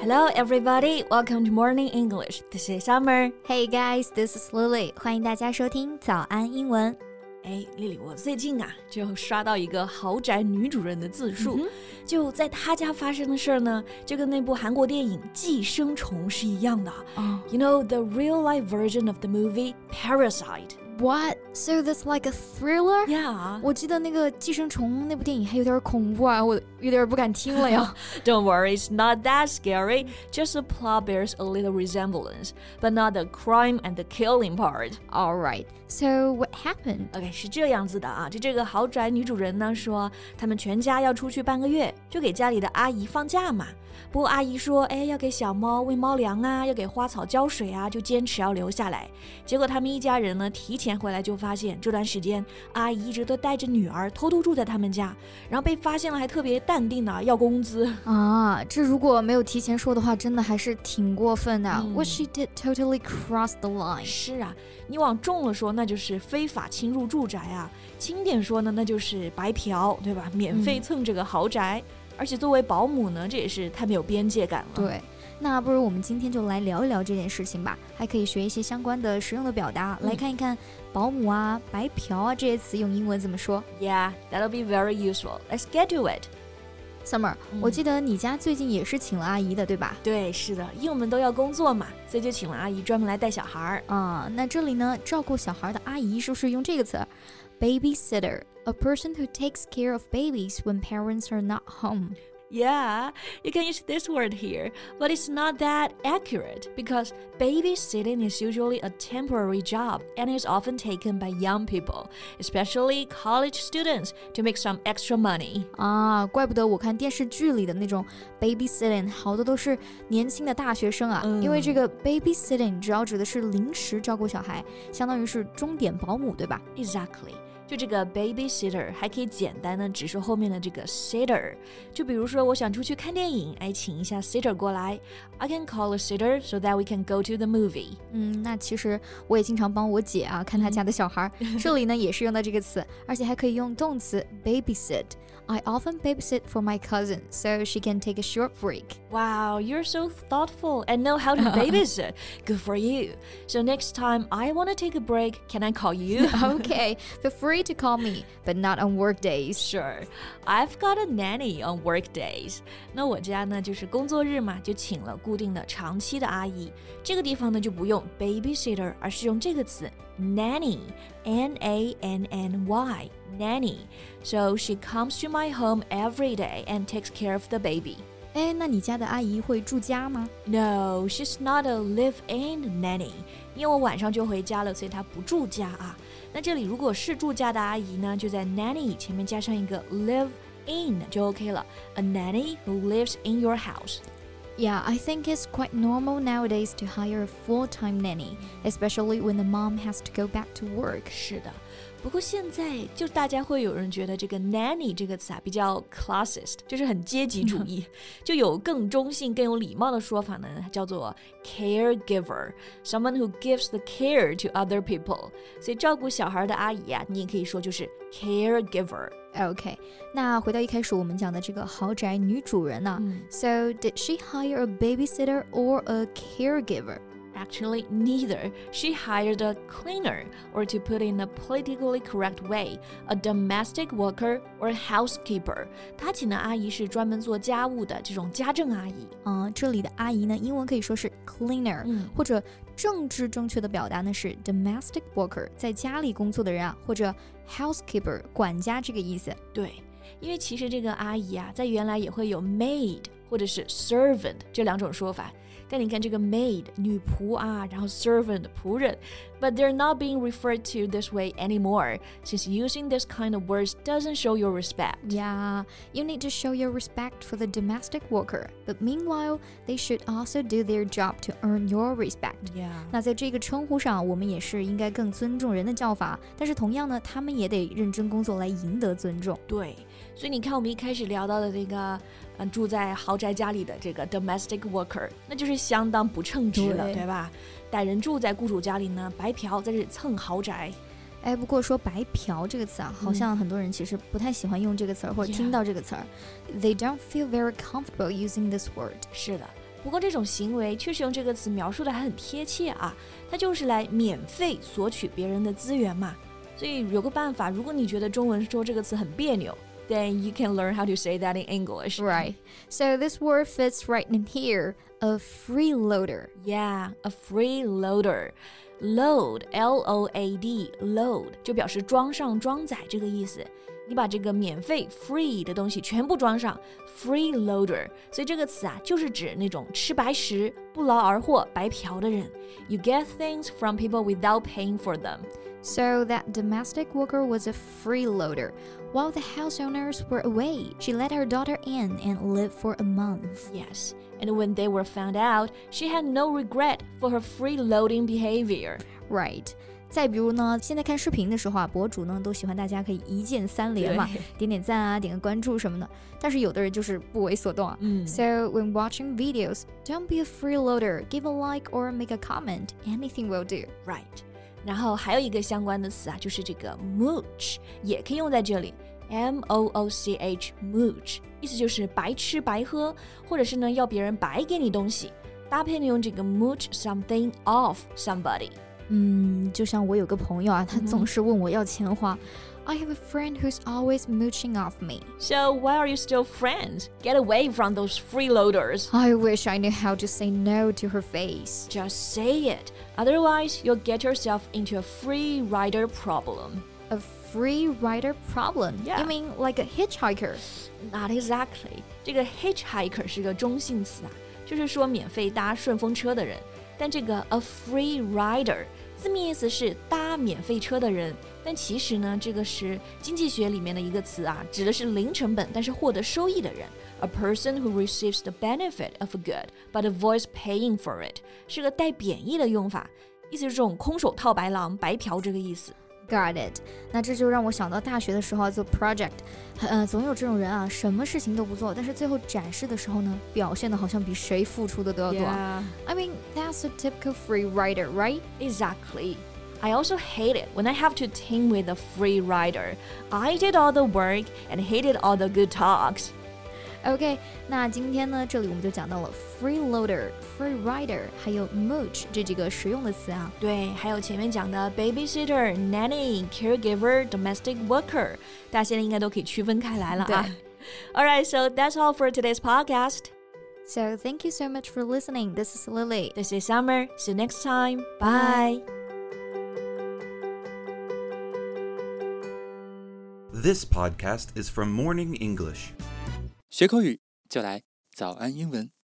Hello, everybody. Welcome to Morning English. This is Summer. Hey guys, this is Lily. 欢迎大家收听早安英文。哎，丽丽，我最近啊就刷到一个豪宅女主人的自述，嗯就在她家发生的事儿呢，就跟那部韩国电影《寄生虫》是一样的。哦 You know the real life version of the movie Parasite. What? So that's like a thriller? Yeah. 我记得那个寄生虫那部电影还有点恐怖啊，我 有点不敢听了呀。Don't worry, it's not that scary. Just the plot bears a little resemblance, but not the crime and the killing part. All right. So what happened? OK，是这样子的啊，就这个豪宅女主人呢说，他们全家要出去半个月，就给家里的阿姨放假嘛。不过阿姨说，哎，要给小猫喂猫粮啊，要给花草浇水啊，就坚持要留下来。结果他们一家人呢，提前回来就发现这段时间阿姨一直都带着女儿偷偷住在他们家，然后被发现了还特别淡定的要工资。啊，这如果没有提前说的话，真的还是挺过分的。嗯 What she did totally crossed the line. 是啊，你往重了说，那就是非法侵入住宅啊；轻点说呢，那就是白嫖，对吧？免费蹭这个豪宅。而且作为保姆呢，这也是太没有边界感了。对，那不如我们今天就来聊一聊这件事情吧，还可以学一些相关的实用的表达，嗯来看一看保姆啊、白嫖啊这些词用英文怎么说。Yeah, that'll be very useful. Let's get to it. Summer，、嗯我记得你家最近也是请了阿姨的，对吧？对，是的，因为我们都要工作嘛，所以就请了阿姨专门来带小孩儿。啊，那这里呢，照顾小孩的阿姨是不是用这个词？Babysitter，a person who takes care of babies when parents are not home。Yeah, you can use this word here, but it's not that accurate because babysitting is usually a temporary job and is often taken by young people, especially college students, to make some extra money. 啊，怪不得我看电视剧里的那种 babysitting，好多都是年轻的大学生啊。嗯因为这个 babysitting 主要指的是临时照顾小孩，相当于是钟点保姆，对吧？ Exactly. 就这个 babysitter 还可以简单的指说后面的这个 sitter，就比如说我想出去看电影，哎，请一下 sitter 过来。I can call a sitter so that we can go to the movie. 嗯，那其实我也经常帮我姐啊看她家的小孩儿，这里呢也是用到这个词，而且还可以用动词 babysit。I often babysit for my cousin, so she can take a short break. Wow, you're so thoughtful and know how to babysit. Good for you. So next time I want to take a break, can I call you? Okay, feel free to call me, but not on work days. Sure, I've got a nanny on work days. 那我家呢，就是工作日嘛，就请了固定的长期的阿姨。这个地方呢，就不用 babysitter，而是用这个词 nanny，n a n n y nanny. So she comes to my home every day and takes care of the baby. 哎，那你家的阿姨会住家吗？ No, she's not a live-in nanny. 因为我晚上就回家了，所以她不住家啊。那这里如果是住家的阿姨呢，就在 nanny 前面加上一个 live in 就 OK 了。A nanny who lives in your house. Yeah, I think it's quite normal nowadays to hire a full-time nanny, especially when the mom has to go back to work. 是的，不过现在就大家会有人觉得这个 nanny 这个词啊比较 classist，就是很阶级主义，就有更中性、更有礼貌的说法呢，叫做 caregiver，someone who gives the care to other people。所以照顾小孩的阿姨啊，你也可以说就是 caregiver。OK，那回到一开始我们讲的这个豪宅女主人呢、嗯 So did she hire a babysitter or a caregiver? Actually, neither. She hired a cleaner, or to put in a politically correct way, a domestic worker or housekeeper. 她请的阿姨是专门做家务的这种家政阿姨。啊、这里的阿姨呢，英文可以说是 cleaner，、嗯或者政治正确的表达呢是 domestic worker，在家里工作的人啊，或者 housekeeper 管家这个意思。对，因为其实这个阿姨啊，在原来也会有 maid 或者是 servant 这两种说法。但你看这个 maid 女仆啊，然后 servant 仆人，but they're not being referred to this way anymore, since using this kind of words doesn't show your respect. Yeah, you need to show your respect for the domestic worker, but meanwhile, they should also do their job to earn your respect. Yeah. 那在这个称呼上，我们也是应该更尊重人的叫法，但是同样呢，他们也得认真工作来赢得尊重。对， 所以你看，我们一开始聊到的这个，嗯、住在豪宅家里的这个 domestic worker，那就是相当不称职了，对对吧？歹人住在雇主家里呢，白嫖，在这里蹭豪宅。哎，不过说白嫖这个词啊，好像很多人其实不太喜欢用这个词儿，或者听到这个词儿。They don't feel very comfortable using this word. 是的，不过这种行为确实用这个词描述的还很贴切啊，它就是来免费索取别人的资源嘛。所以有个办法，如果你觉得中文说这个词很别扭。then you can learn how to say that in English. Right. So this word fits right in here. A freeloader. Yeah, a freeloader. Load, L-O-A-D, load 就表示装上、装载这个意思。 你把这个免费 free 的东西全部装上，freeloader。所以这个词啊，就是指那种吃白食、不劳而获、白嫖的人。You get things from people without paying for them. So that domestic worker was a freeloader. While the house owners were away, she let her daughter in and lived for a month. Yes, and when they were found out, she had no regret for her freeloading behavior. Right. 再比如呢，现在看视频的时候啊，博主呢都喜欢大家可以一键三连嘛，点点赞啊，点个关注什么的。但是有的人就是不为所动啊。嗯。So when watching videos, don't be a freeloader. Give a like or make a comment. Anything will do. Right. 然后还有一个相关的词啊，就是这个 mooch，也可以用在这里，m o o c h，mooch，意思就是白吃白喝，或者是呢要别人白给你东西，搭配呢用这个 mooch something off somebody。 嗯，就像我有个朋友啊，他总是问我要钱花。I have a friend who's always mooching off me. So why are you still friends? Get away from those freeloaders. I wish I knew how to say no to her face. Just say it. Otherwise, you'll get yourself into a free rider problem. A free rider problem? Yeah. You mean like a hitchhiker? Not exactly. 这个 hitchhiker 是个中性词啊，就是说免费搭顺风车的人。 但这个 a free rider 字面意思是搭免费车的人，但其实呢，这个是经济学里面的一个词啊，指的是零成本但是获得收益的人。A person who receives the benefit of a good but avoids paying for it 是个带贬义的用法，意思是这种空手套白狼、白嫖这个意思。Got it。那这就让我想到大学的时候做 project，呃，总有这种人啊，什么事情都不做，但是最后展示的时候呢，表现的好像比谁付出的都要多。Yeah. I mean, that's a typical free rider, right? Exactly. I also hate it when I have to team with a free rider. I did all the work and hated all the good talks. OK，那今天呢，这里我们就讲到了 freeloader、free rider，还有 mooch 这几个实用的词啊。对，还有前面讲的 babysitter、nanny、caregiver、domestic worker，大家现在应该都可以区分开来了啊。All right, so that's all for today's podcast. So thank you so much for listening. This is Lily. This is Summer. See you next time. Bye. This podcast is from Morning English. 学口语就来早安英文。